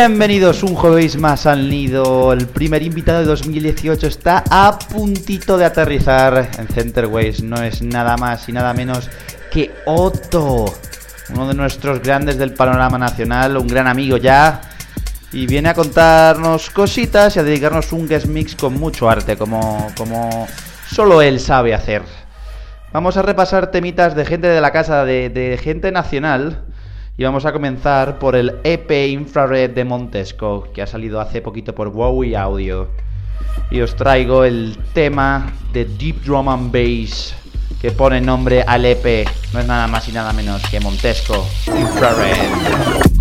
Bienvenidos un jueves más al nido. El primer invitado de 2018 está a puntito de aterrizar en Centerways. No es nada más y nada menos que Otto, uno de nuestros grandes del panorama nacional, un gran amigo ya. Y viene a contarnos cositas y a dedicarnos un guest mix con mucho arte, como, como solo él sabe hacer. Vamos a repasar temitas de gente de la casa, de, de gente nacional. Y vamos a comenzar por el EP Infrared de Montesco, que ha salido hace poquito por Wowie Audio. Y os traigo el tema de Deep Drum and Bass, que pone nombre al EP. No es nada más y nada menos que Montesco Infrared.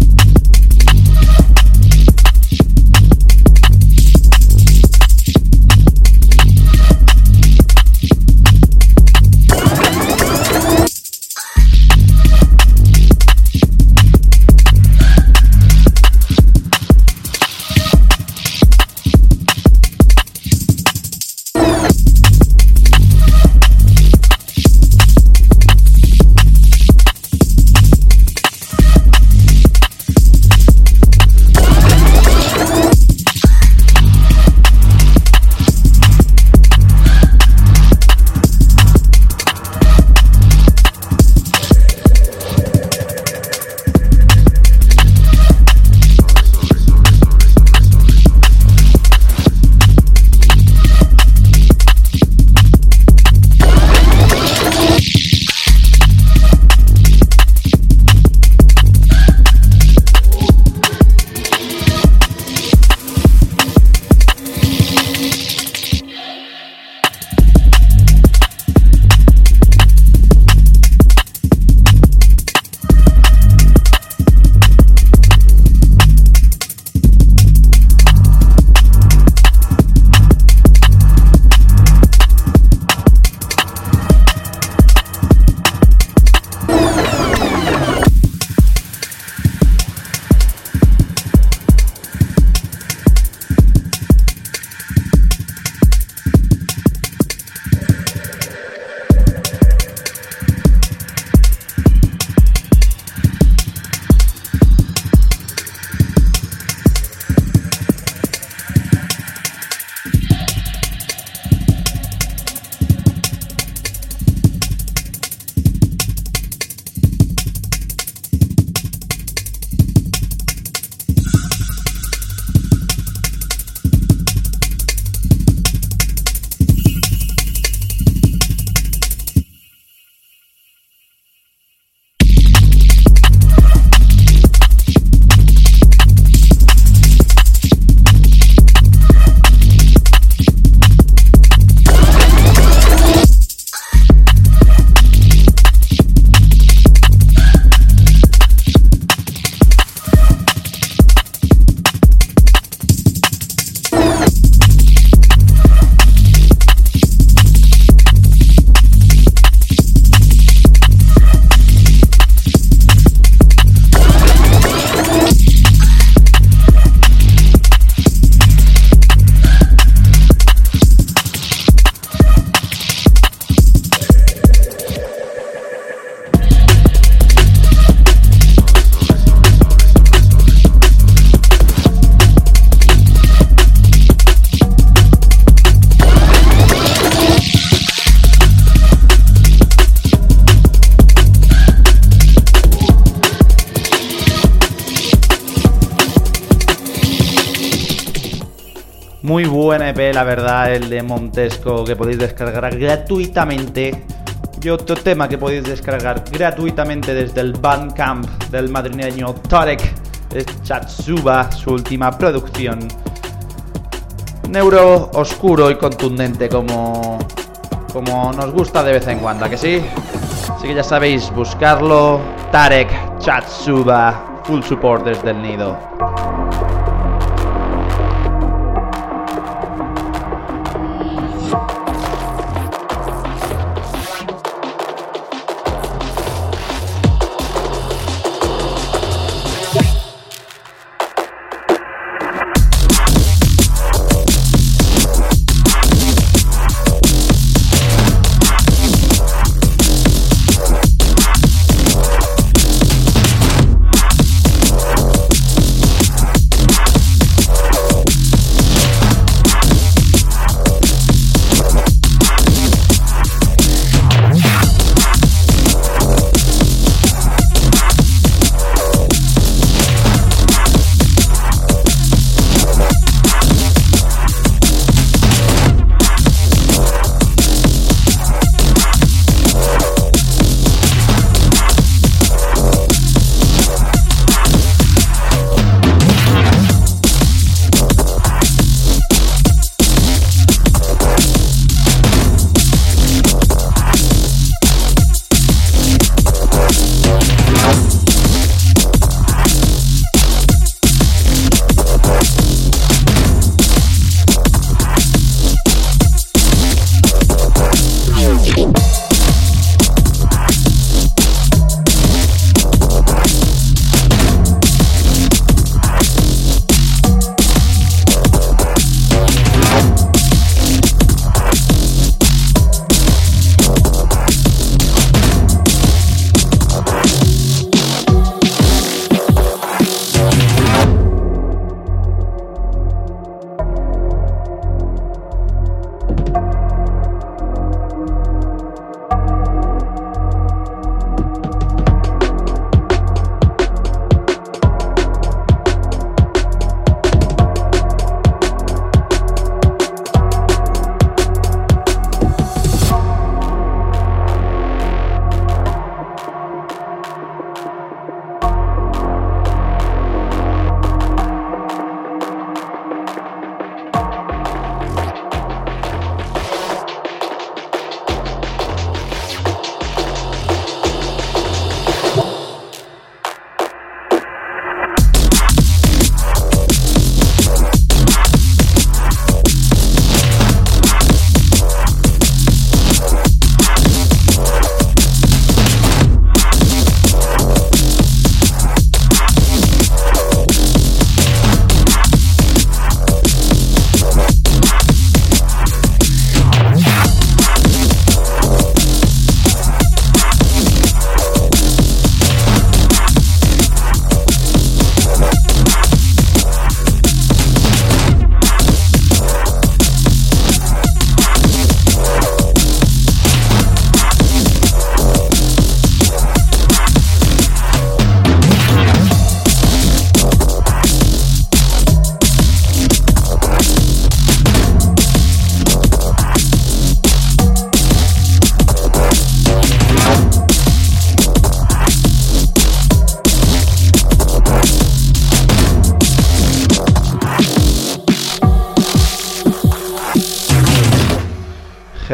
La verdad, el de Montesco que podéis descargar gratuitamente. Y otro tema que podéis descargar gratuitamente desde el Bandcamp del madrileño Tarek es Chatsuba, su última producción. Neuro oscuro y contundente como, como nos gusta de vez en cuando, que sí? Así que ya sabéis, buscarlo. Tarek Chatsuba, full support desde el nido.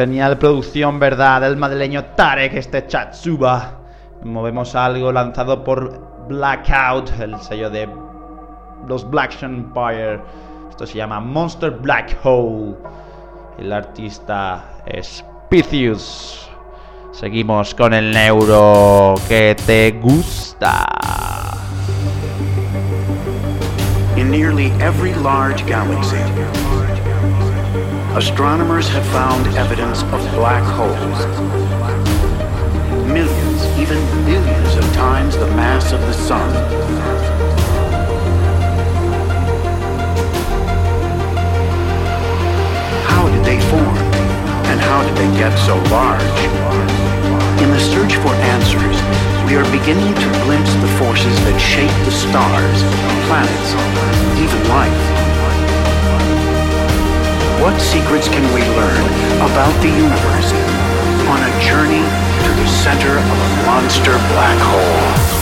Genial producción, ¿verdad? Del madrileño Tarek, este Chatsuba. Movemos algo lanzado por Blackout, el sello de los Black Empire. Esto se llama Monster Black Hole. El artista es. Seguimos con el neuro que te gusta. In nearly every large galaxy, astronomers have found evidence of black holes. Millions, even billions of times the mass of the sun. How did they form? And how did they get so large? In the search for answers, we are beginning to glimpse the forces that shape the stars, planets, even life. What secrets can we learn about the universe on a journey to the center of a monster black hole?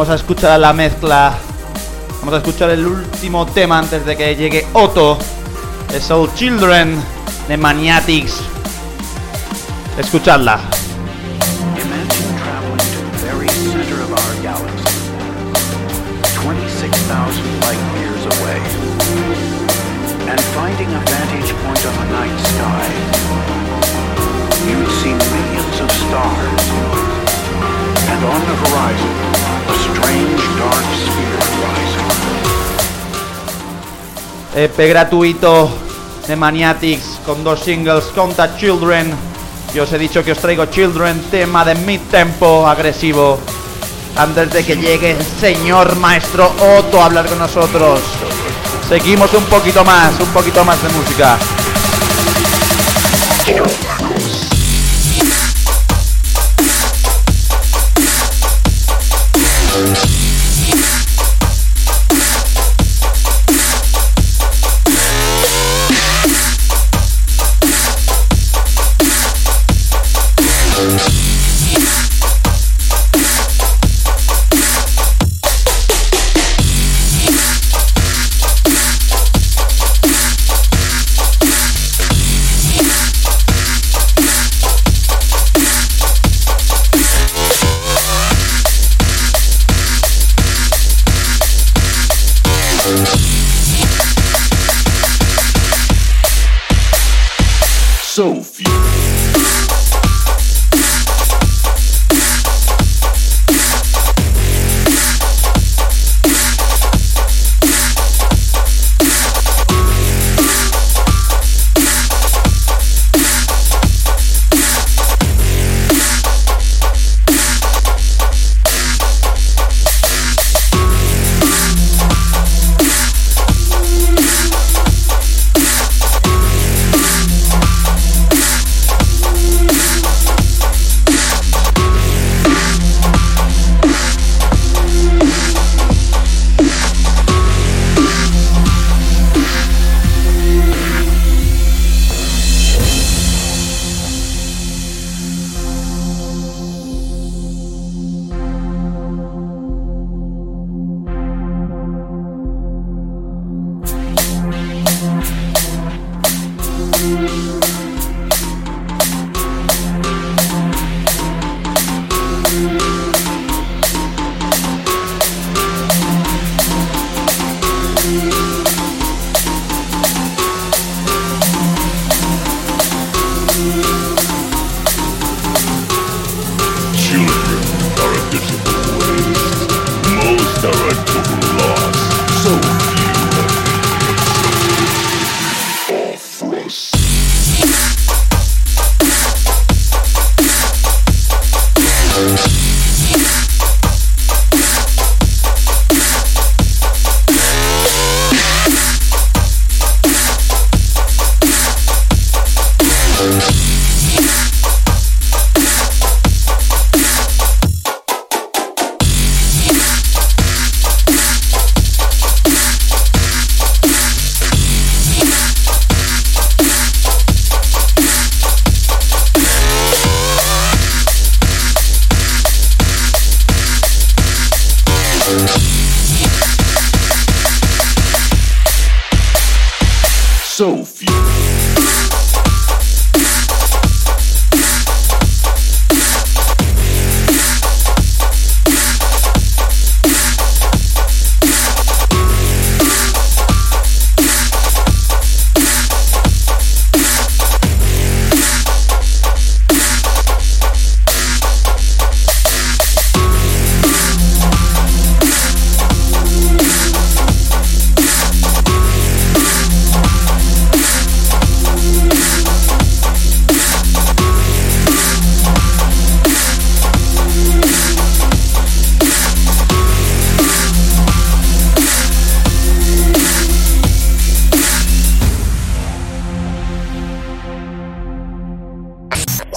Vamos a escuchar la mezcla. Vamos a escuchar el último tema antes de que llegue Otto. The Soul Children de Maniatics. Escuchadla. EP gratuito de Maniatics con dos singles Contact Children. Yo os he dicho que os traigo Children, tema de mid tempo agresivo. Antes de que llegue el señor maestro Otto a hablar con nosotros. Seguimos un poquito más, un poquito más de música.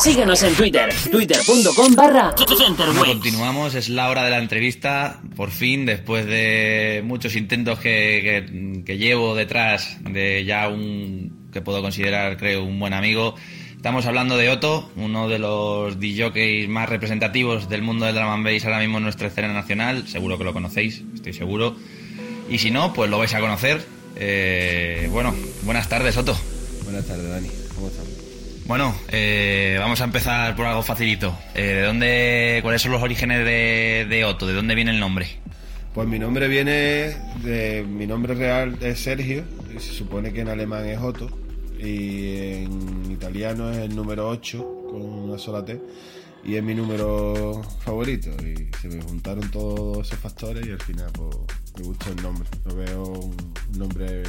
Síguenos en Twitter, twitter.com barra continuamos, es la hora de la entrevista. Por fin, después de muchos intentos que, que- que llevo detrás de ya un que puedo considerar, creo, un buen amigo. Estamos hablando de Otto, uno de los DJs más representativos del mundo del drum and bass ahora mismo en nuestra escena nacional. Seguro que lo conocéis, estoy seguro. Y si no, pues lo vais a conocer. Eh, bueno, buenas tardes, Otto. Buenas tardes, Dani. ¿Cómo estás? Bueno, eh, vamos a empezar por algo facilito. Eh, ¿De dónde, cuáles son los orígenes de, Otto? ¿De dónde viene el nombre? Pues mi nombre viene de. Mi nombre real es Sergio, y se supone que en alemán es Otto, y en italiano es el número 8, con una sola T, y es mi número favorito. Y se me juntaron todos esos factores y al final, pues, me gustó el nombre. Lo veo un nombre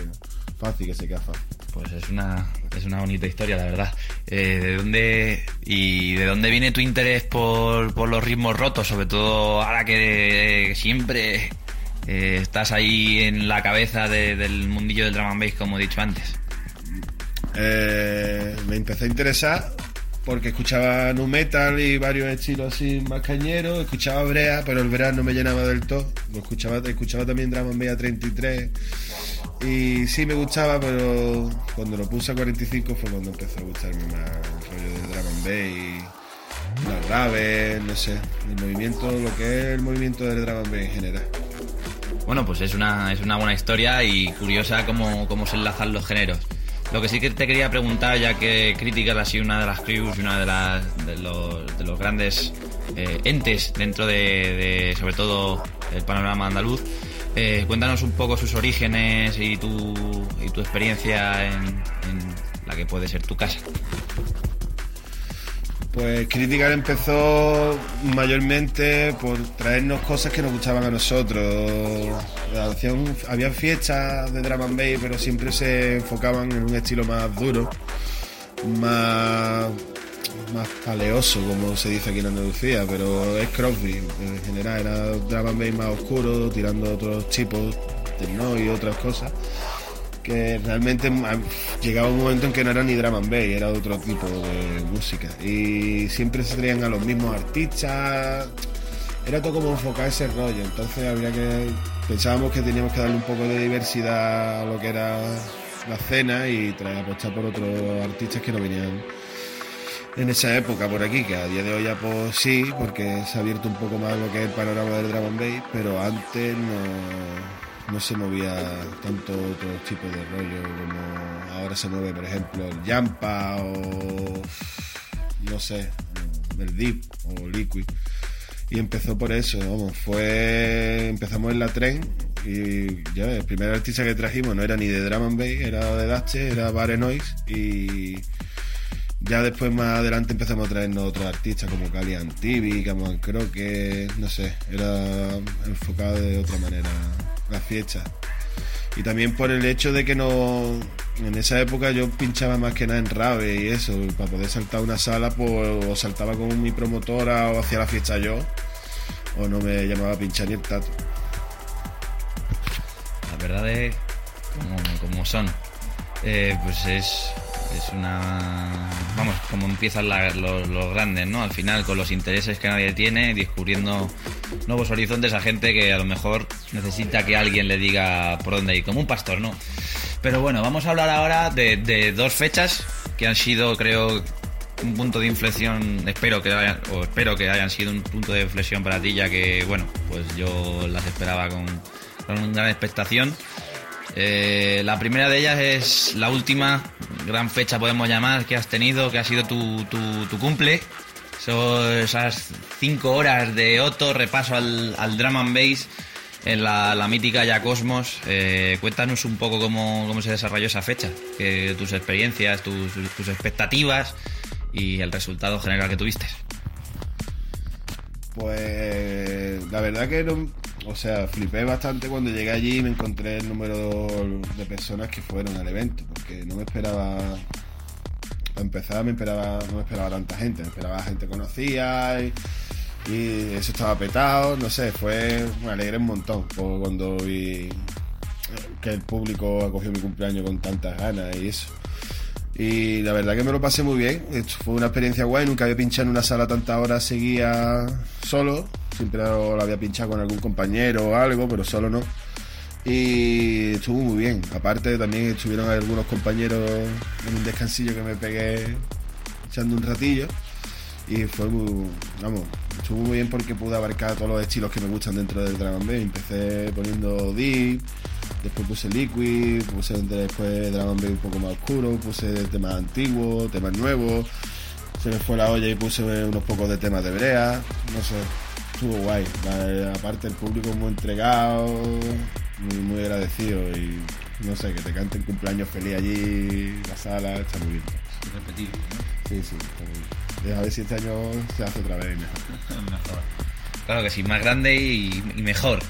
fácil que se queda fácil. Pues es una, es una bonita historia, la verdad. Eh, ¿De dónde y de dónde viene tu interés por, por los ritmos rotos? Sobre todo ahora que siempre eh, estás ahí en la cabeza de- del mundillo del drum and bass, como he dicho antes. Eh, me empecé a interesar porque escuchaba nu metal y varios estilos así más cañeros, escuchaba brea, pero el brea no me llenaba del todo. Escuchaba, escuchaba también Drum and Bass a 33 y sí me gustaba, pero cuando lo puse a 45 fue cuando empezó a gustarme más el rollo de and Bass, las graves, no sé, el movimiento, lo que es el movimiento del and Bass en general. Bueno, pues es una, es una buena historia y curiosa cómo, cómo se enlazan los géneros. Lo que sí que te quería preguntar, ya que Critical ha sido una de las crews y una de, las, de, los, de los grandes eh, entes dentro de, sobre todo, el panorama andaluz, eh, cuéntanos un poco sus orígenes y tu, y tu experiencia en, en la que puede ser tu casa. Pues Critical empezó mayormente por traernos cosas que nos gustaban a nosotros. Hacían, había fiestas de drum and pero siempre se enfocaban en un estilo más duro, más, más paleoso, como se dice aquí en Andalucía, pero es crossbeat en general, era drum and más oscuro, tirando otros tipos de no y otras cosas que realmente a- llegaba un momento en que no era ni drum and bass, era otro tipo de música. Y siempre se traían a los mismos artistas. Era todo como enfocar ese rollo. Entonces habría que. Pensábamos que teníamos que darle un poco de diversidad a lo que era la escena y traer apostar por otros artistas que no venían en esa época por aquí, que a día de hoy ya pues sí, porque se ha abierto un poco más lo que es el panorama del and bass, pero antes no, no se movía tanto otro tipo de rollo como ahora se mueve, por ejemplo, el Yampa o no sé, el Deep o Liquid. Y empezó por eso, vamos, fue empezamos en la tren y ya el primer artista que trajimos no era ni de drum and bass, era de Dache, era Bare Noise y ya después más adelante empezamos a traernos otros artistas como Cali Antibi, Cameron Croque, no sé, era enfocado de otra manera la fiesta. Y también por el hecho de que no en esa época yo pinchaba más que nada en rave y eso, para poder saltar una sala pues o saltaba con mi promotora o hacía la fiesta yo, o no me llamaba a pinchar ni el tato. Las verdades como, como son. Eh, pues es, es una... Vamos, como empiezan la- los, los grandes, ¿no? Al final, con los intereses que nadie tiene, descubriendo nuevos horizontes a gente que a lo mejor necesita que alguien le diga por dónde ir, como un pastor, ¿no? Pero bueno, vamos a hablar ahora de, dos fechas que han sido, creo, un punto de inflexión, espero que hayan, o espero que hayan sido un punto de inflexión para ti, ya que, bueno, pues yo las esperaba con, con gran expectación. Eh, la primera de ellas es la última gran fecha, podemos llamar, que has tenido, que ha sido tu, tu, tu cumple. Son esas cinco horas de Otto, repaso al, al drum and bass en la, la mítica ya Cosmos. Eh, cuéntanos un poco cómo, cómo se desarrolló esa fecha, que, tus experiencias, tus, tus expectativas y el resultado general que tuviste. Pues la verdad que no, o sea, flipé bastante cuando llegué allí y me encontré el número de personas que fueron al evento, porque no me esperaba, empezar me esperaba, no me esperaba tanta gente, me esperaba gente conocida y, eso estaba petado, no sé, fue, me alegré un montón cuando vi que el público acogió mi cumpleaños con tantas ganas y eso. Y la verdad que me lo pasé muy bien. Esto fue una experiencia guay. Nunca había pinchado en una sala tantas horas seguía solo. Siempre lo había pinchado con algún compañero o algo, pero solo no. Y estuvo muy bien. Aparte también estuvieron algunos compañeros en un descansillo que me pegué echando un ratillo. Y fue muy, vamos, estuvo muy bien porque pude abarcar todos los estilos que me gustan dentro del Dragon Ball. Empecé poniendo deep, después puse liquid, puse después Dragon Ball un poco más oscuro, puse temas antiguos, temas nuevos. Se me fue la olla y puse unos pocos de temas de brea, no sé, estuvo guay. Aparte el público muy entregado, muy, muy agradecido y no sé, que te canten cumpleaños feliz allí, la sala, está muy bien. Sí, sí, está muy bien. A ver si este año se hace otra vez mejor. Claro que sí, más grande y, y mejor.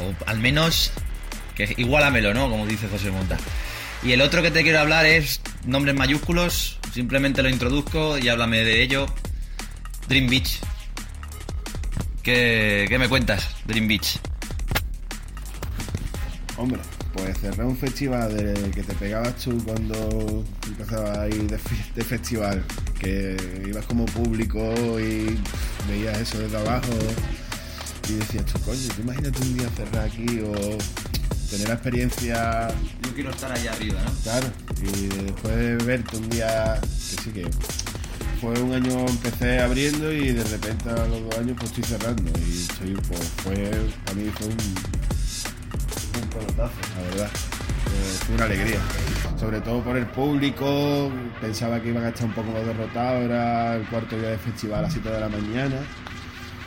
O al menos que igualamelo, ¿no? Como dice José Monta. Y el otro que te quiero hablar es nombres mayúsculos. Simplemente lo introduzco y háblame de ello. Dream Beach. ¿Qué, me cuentas, Dream Beach? Hombre, pues cerré un festival de que te pegabas tú cuando empezabas a ir de, de festival, que ibas como público y veías eso desde abajo y decías, coño, tú imagínate un día cerrar aquí o tener la experiencia, Yo quiero estar allá arriba, ¿no? claro, y después de verte un día, que sí que fue un año empecé abriendo y de repente a los dos años pues estoy cerrando y estoy, pues, fue, para mí fue un, un pelotazo, la verdad. Eh, fue una alegría. Sobre todo por el público, pensaba que iban a estar un poco más derrotados, era el cuarto día de festival a las 7 de la mañana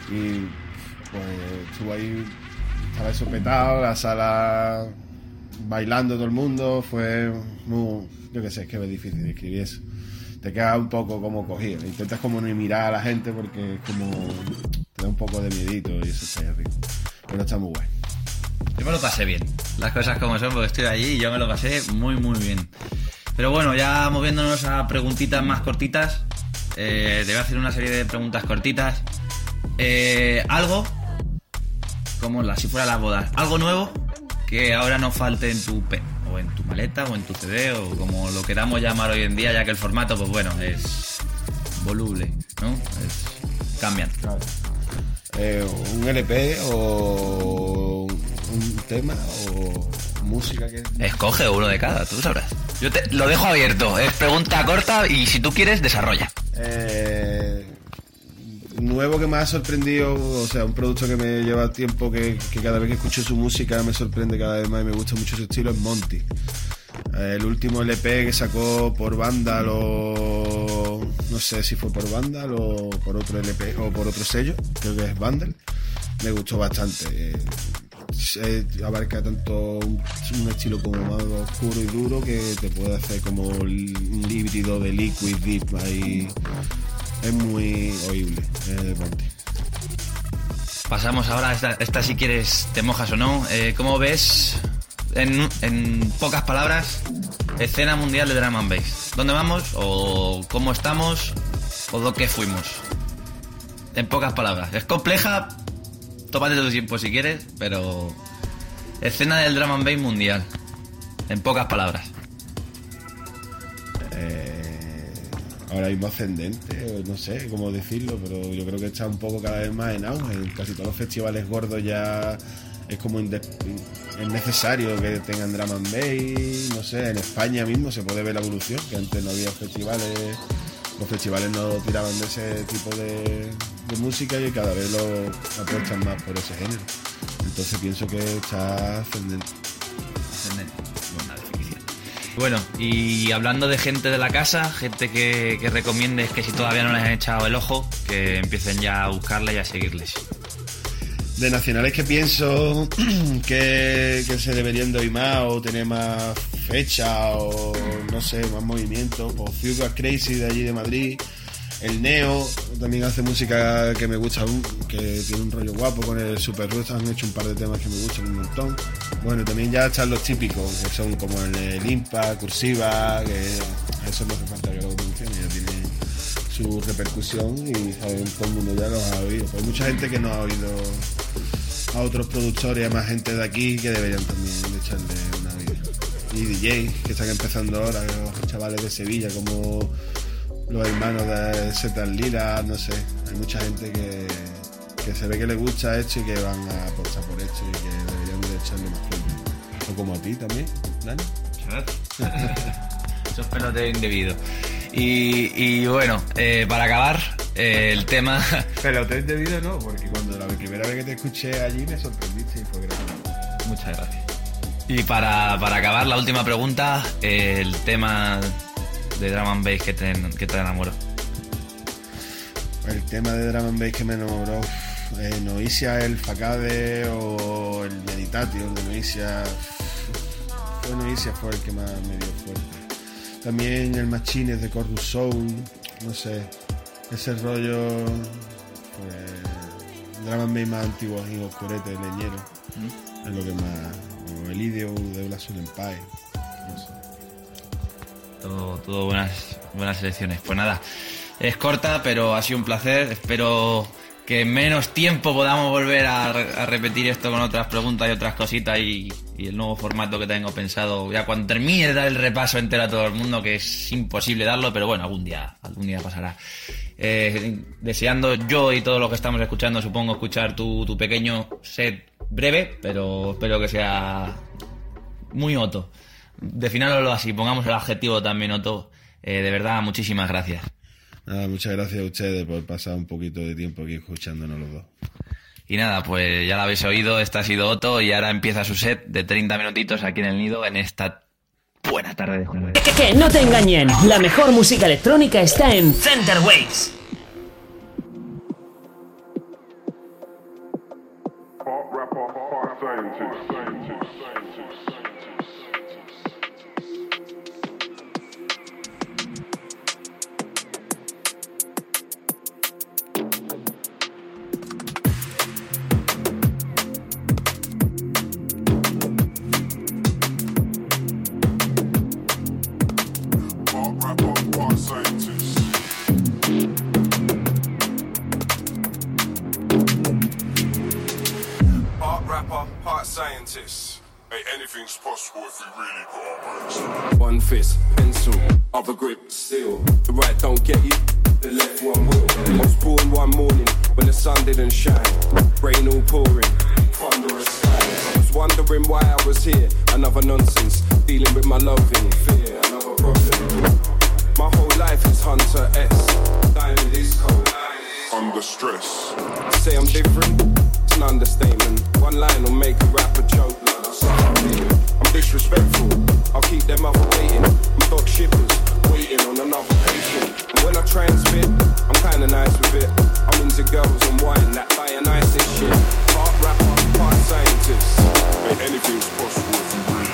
y pues estuvo ahí, estaba eso petado, la sala bailando todo el mundo, fue muy, yo qué sé, es que es difícil describir eso. Te queda un poco como cogido, intentas como ni mirar a la gente porque es como, te da un poco de miedito y eso está arriba. Pero está muy guay. Yo me lo pasé bien. Las cosas como son, porque estoy allí y yo me lo pasé muy, muy bien. Pero bueno, ya moviéndonos a preguntitas más cortitas. eh, te voy a hacer una serie de preguntas cortitas. Eh, algo, como la, si fuera las bodas, algo nuevo que ahora no falte en tu P, o en tu maleta, o en tu CD, o como lo queramos llamar hoy en día, ya que el formato, pues bueno, es voluble, ¿no? Es, cambian. Eh, un LP o un tema o música que... Escoge uno de cada, tú sabrás. Yo te lo dejo abierto, es pregunta corta y si tú quieres, desarrolla. Eh, nuevo que me ha sorprendido, o sea, un producto que me lleva tiempo, que, cada vez que escucho su música me sorprende cada vez más y me gusta mucho su estilo, es Monty. Eh, El último LP que sacó por Vandal o no sé si fue por Vandal o por otro LP o por otro sello, creo que es Vandal, me gustó bastante. Eh, eh, abarca tanto un, un estilo como más oscuro y duro que te puede hacer como un híbrido de liquid deep ahí es muy oíble Monty. Pasamos ahora a esta, esta si quieres, te mojas o no. Eh, ¿Cómo ves, en, en pocas palabras, escena mundial de Drum and Bass? ¿Dónde vamos? ¿O cómo estamos? ¿O lo que fuimos? En pocas palabras. Es compleja, tómate tu tiempo si quieres, pero... Escena del Drum and Bass mundial. En pocas palabras. Eh, ahora mismo ascendente, no sé cómo decirlo, pero yo creo que está un poco cada vez más en auge. En casi todos los festivales gordos ya es como es necesario que tengan drama and bass, no sé, en España mismo se puede ver la evolución, que antes no había festivales, los festivales no tiraban de ese tipo de, música y cada vez lo apuestan más por ese género. Entonces pienso que está. Ascendente. Bueno, y hablando de gente de la casa, gente que, que recomiendes que si todavía no les han echado el ojo, que empiecen ya a buscarla y a seguirles. De nacionales que pienso que, se deberían de oír más o tener más fecha o no sé, más movimiento. Pues Fuga Crazy de allí de Madrid. El Neo también hace música que me gusta, que tiene un rollo guapo con el Super Roots. Han hecho un par de temas que me gustan un montón. Bueno, también ya están los típicos, que son como el, el Impa, Cursiva, que eso no hace falta que lo mencione, ya tiene su repercusión y saben, todo el mundo ya los ha oído. Pues hay mucha gente que no ha oído a otros productores, a más gente de aquí que deberían también echarle una vida. Y DJs que están empezando ahora, los chavales de Sevilla, como los hermanos de Zetas Lira, no sé. Hay mucha gente que, que se ve que le gusta esto y que van a apostar por esto y que deberían de echarle más fuerte. O como a ti también, Dani. Esos peloteo indebido. Y, y bueno, eh, para acabar, eh, el tema. Pero te he debido no, porque cuando la primera vez que te escuché allí me sorprendiste y fue grande. Muchas gracias. Y para, para acabar, la última pregunta, eh, el tema de Drum and Bass que te, que te enamoró. El tema de Drum and Bass que me enamoró, eh, Noisia, el Facade o el Meditation de Noisia. Fue Noisia fue el que más me dio fuerte. También el Machines de Corus Soul, no sé, ese rollo. Pues, Bass más antiguo y oscurete, leñero. Es lo que más. O el Idio de Black Soul Empire. Todo, buenas, buenas selecciones. Pues nada, es corta, pero ha sido un placer. Espero que en menos tiempo podamos volver a, re- a repetir esto con otras preguntas y otras cositas y, y el nuevo formato que tengo pensado. Ya cuando termine de dar el repaso entero a todo el mundo, que es imposible darlo, pero bueno, algún día, algún día pasará. Eh, deseando yo y todos los que estamos escuchando, supongo, escuchar tu, tu pequeño set breve, pero espero que sea muy Otto. Definándolo así, pongamos el adjetivo también Otto. Eh, de verdad, muchísimas gracias. Nada, muchas gracias a ustedes por pasar un poquito de tiempo aquí escuchándonos los dos. Y nada, pues ya lo habéis oído, este ha sido Otto y ahora empieza su set de 30 minutitos aquí en el nido en esta buena tarde de jueves. Que, que no te engañen, la mejor música electrónica está en Center Waves. Fist, pencil, other grip, steel. Waiting. Dog shippers, waiting on another patient. And when I spit, I'm kinda nice with it. I'm into girls and wine, that Dionysus shit. Part rapper, part scientist. Hey, anything's possible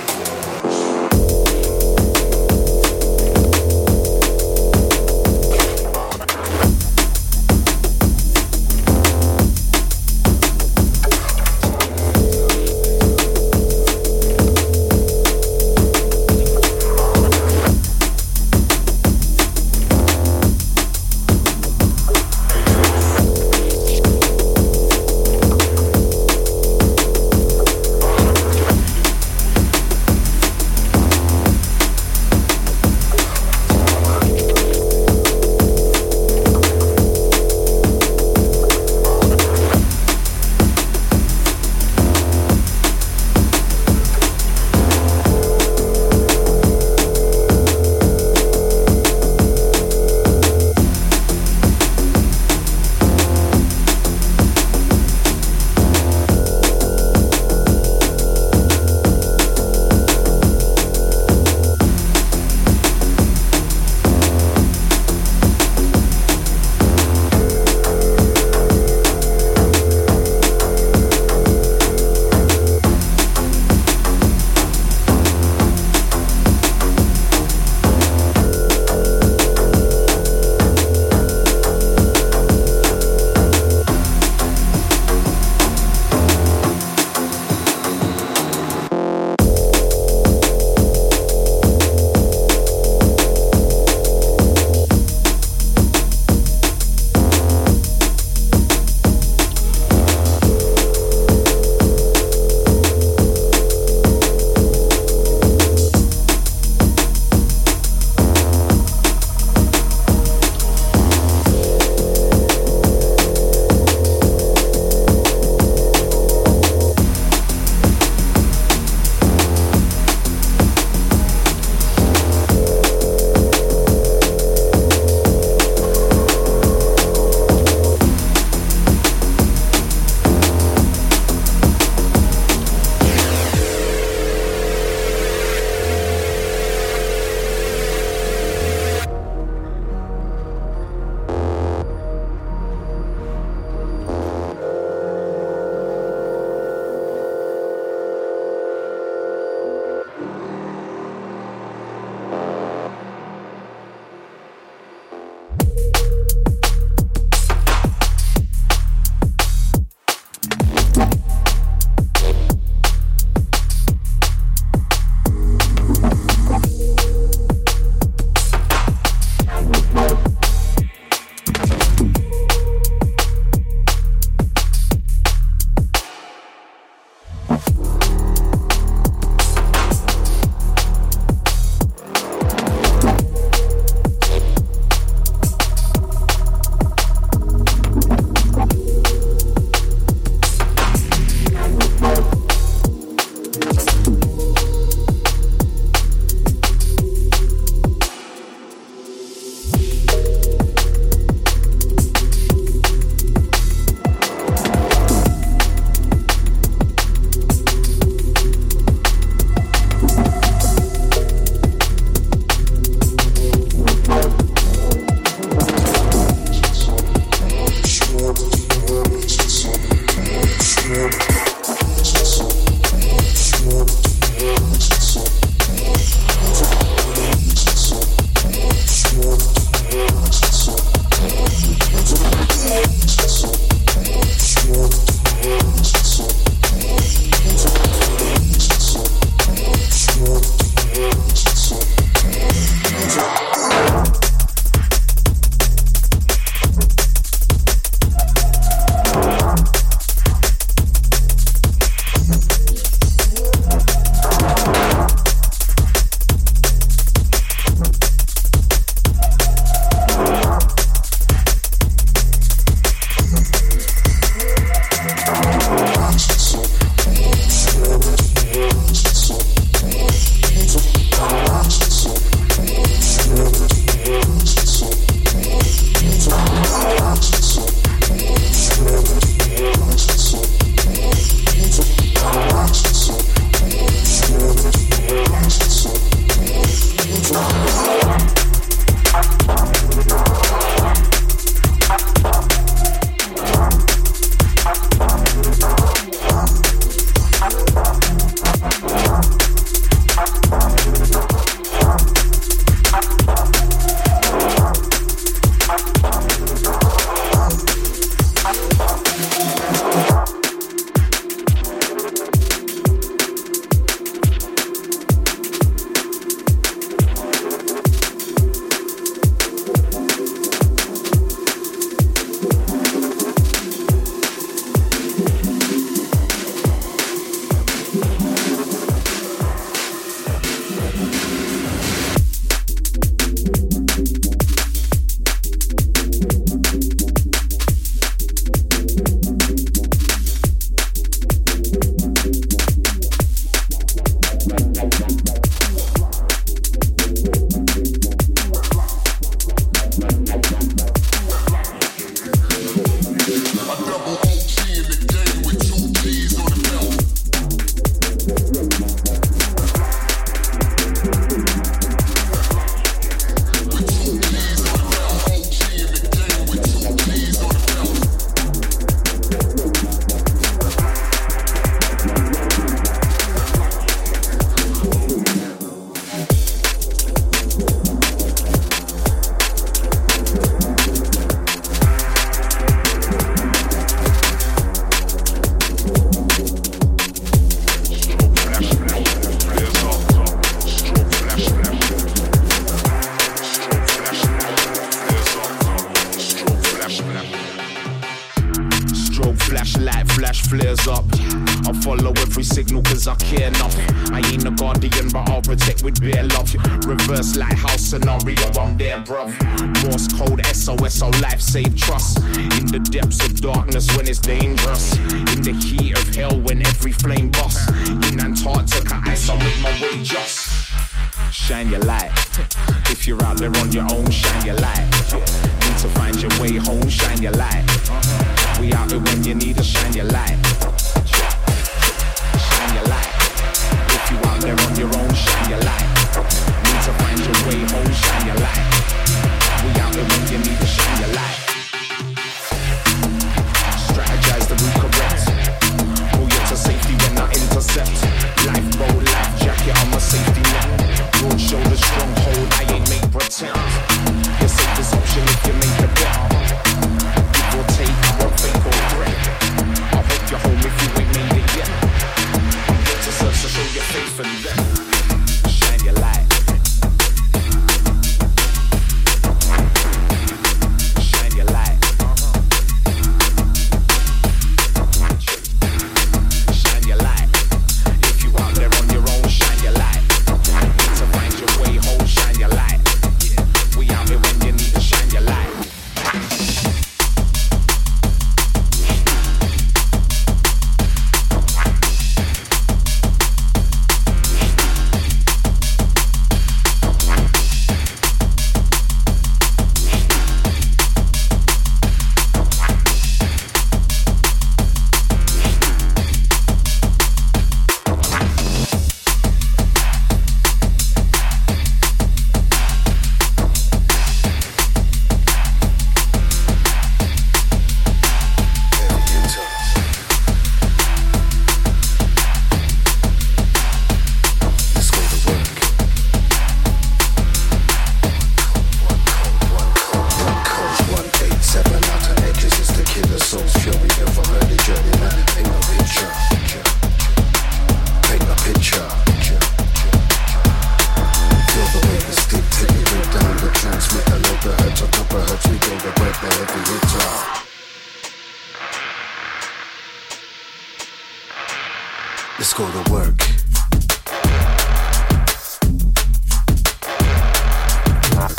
go to work.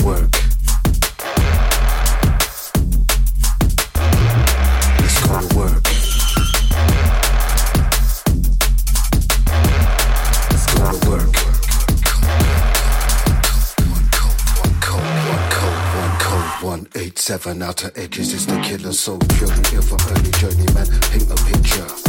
Work. Let's go to work. Let's go to work. One code, one code, one code, one code, One eight seven outer edges is the killer, so purely ill for early journeyman. Paint a picture.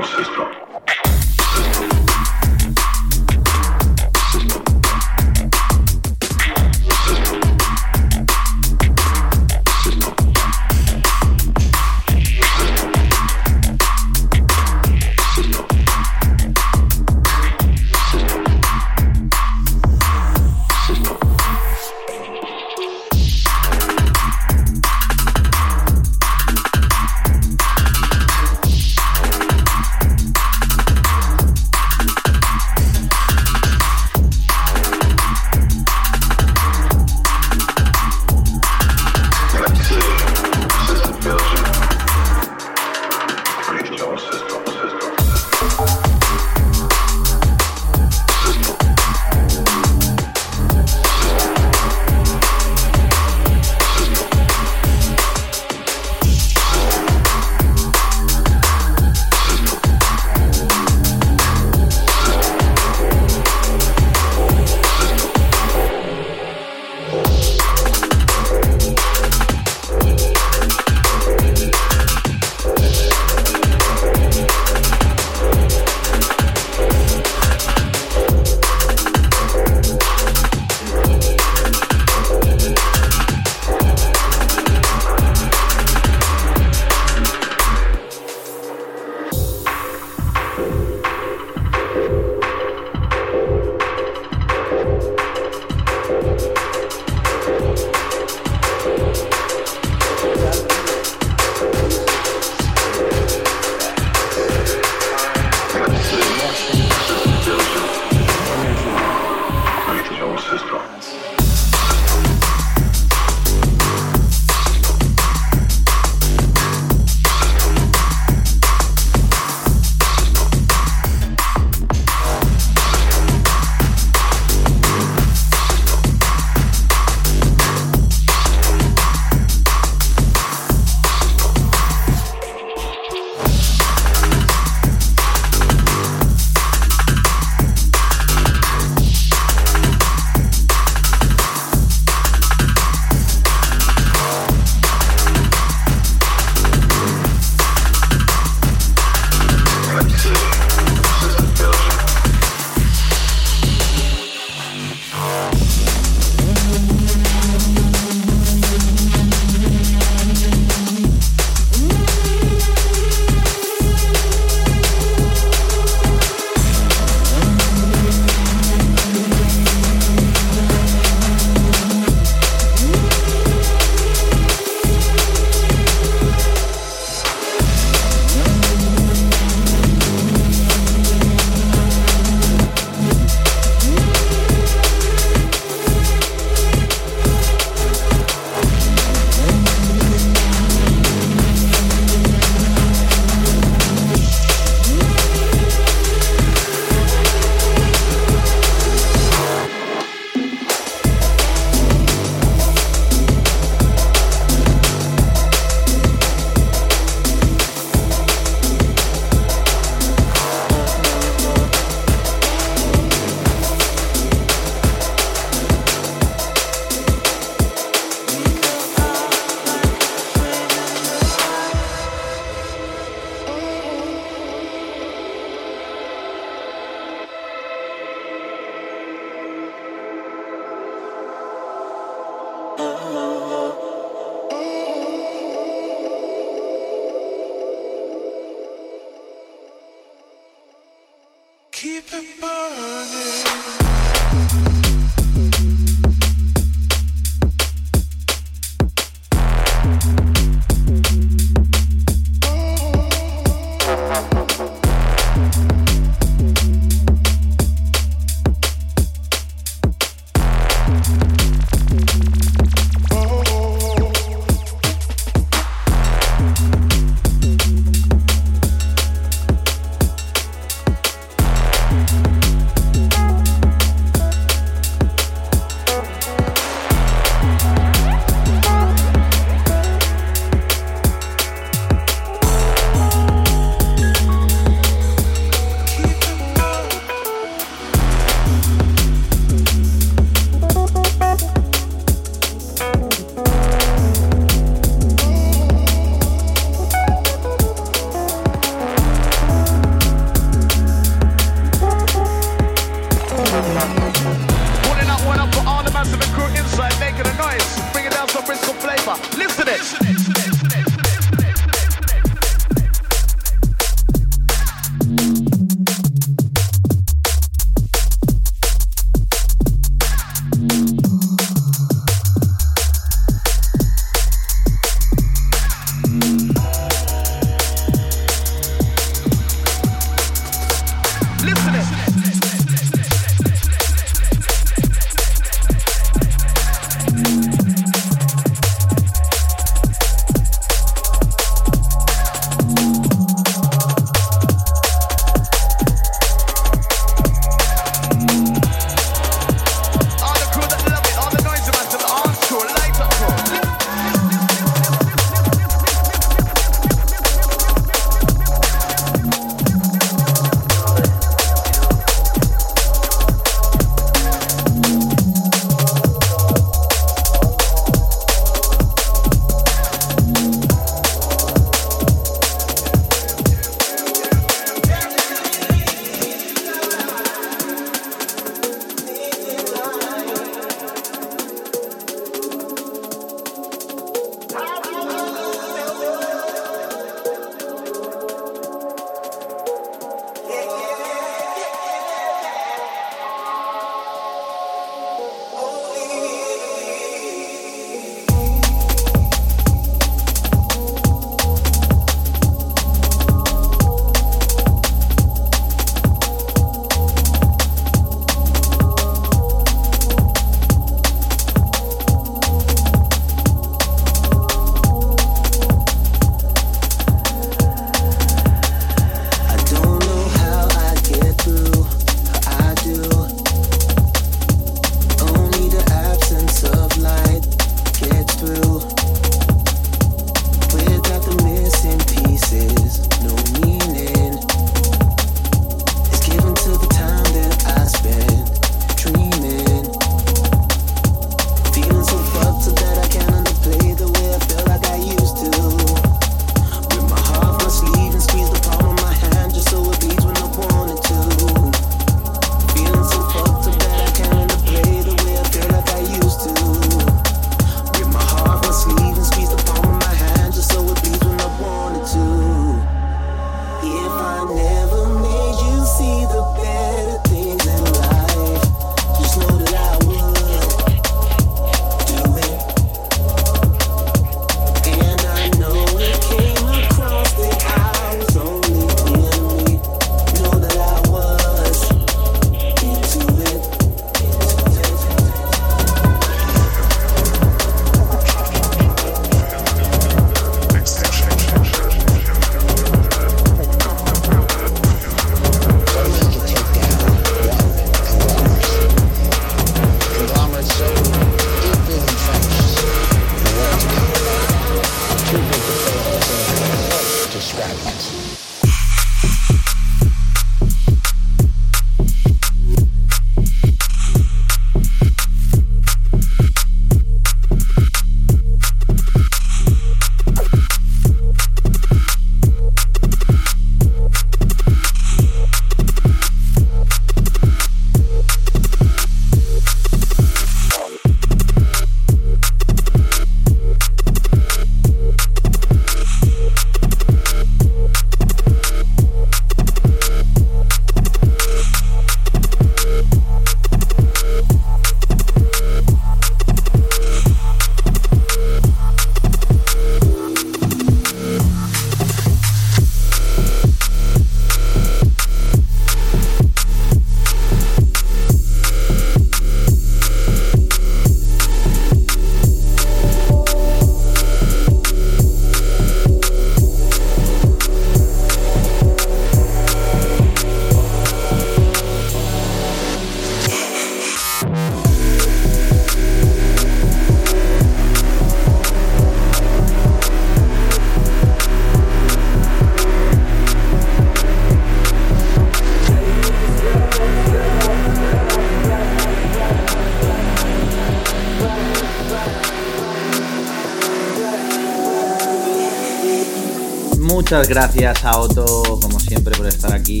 Muchas gracias a Otto, como siempre, por estar aquí.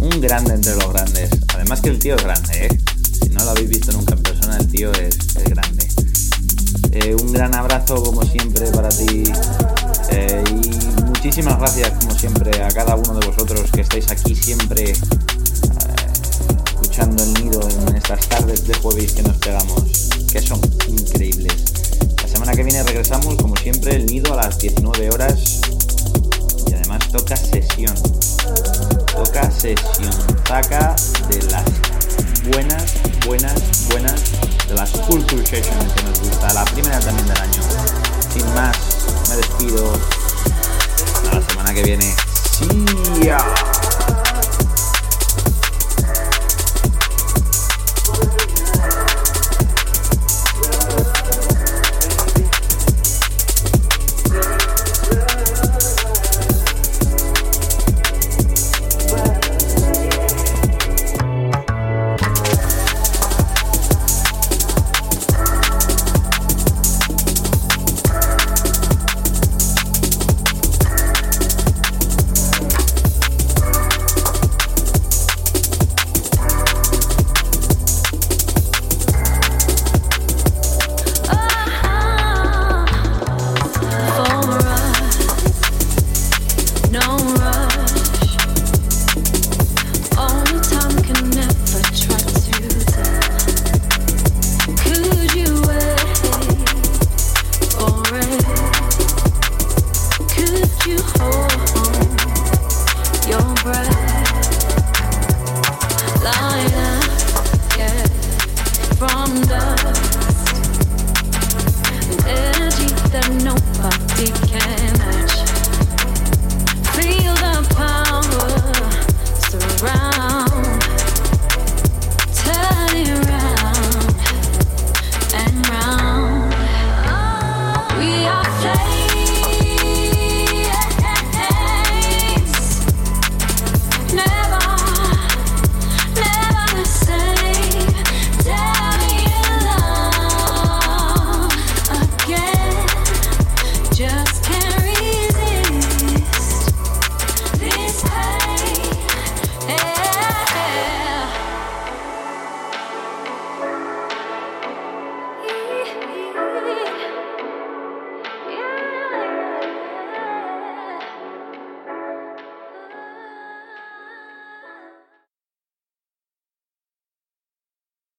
Un grande entre los grandes. Además que el tío es grande, ¿eh? Si no lo habéis visto nunca en persona, el tío es, es grande. Eh, un gran abrazo como siempre para ti eh, y muchísimas gracias como siempre a cada uno de vosotros que estáis aquí siempre eh, escuchando el nido en estas tardes de jueves que nos pegamos, que son increíbles. La semana que viene regresamos como siempre el nido a las 19 horas toca sesión. Toca sesión. Taca de las buenas, buenas, buenas de las Culture que nos gusta. La primera también del año. Sin más, me despido. Hasta la semana que viene. ¡Sí!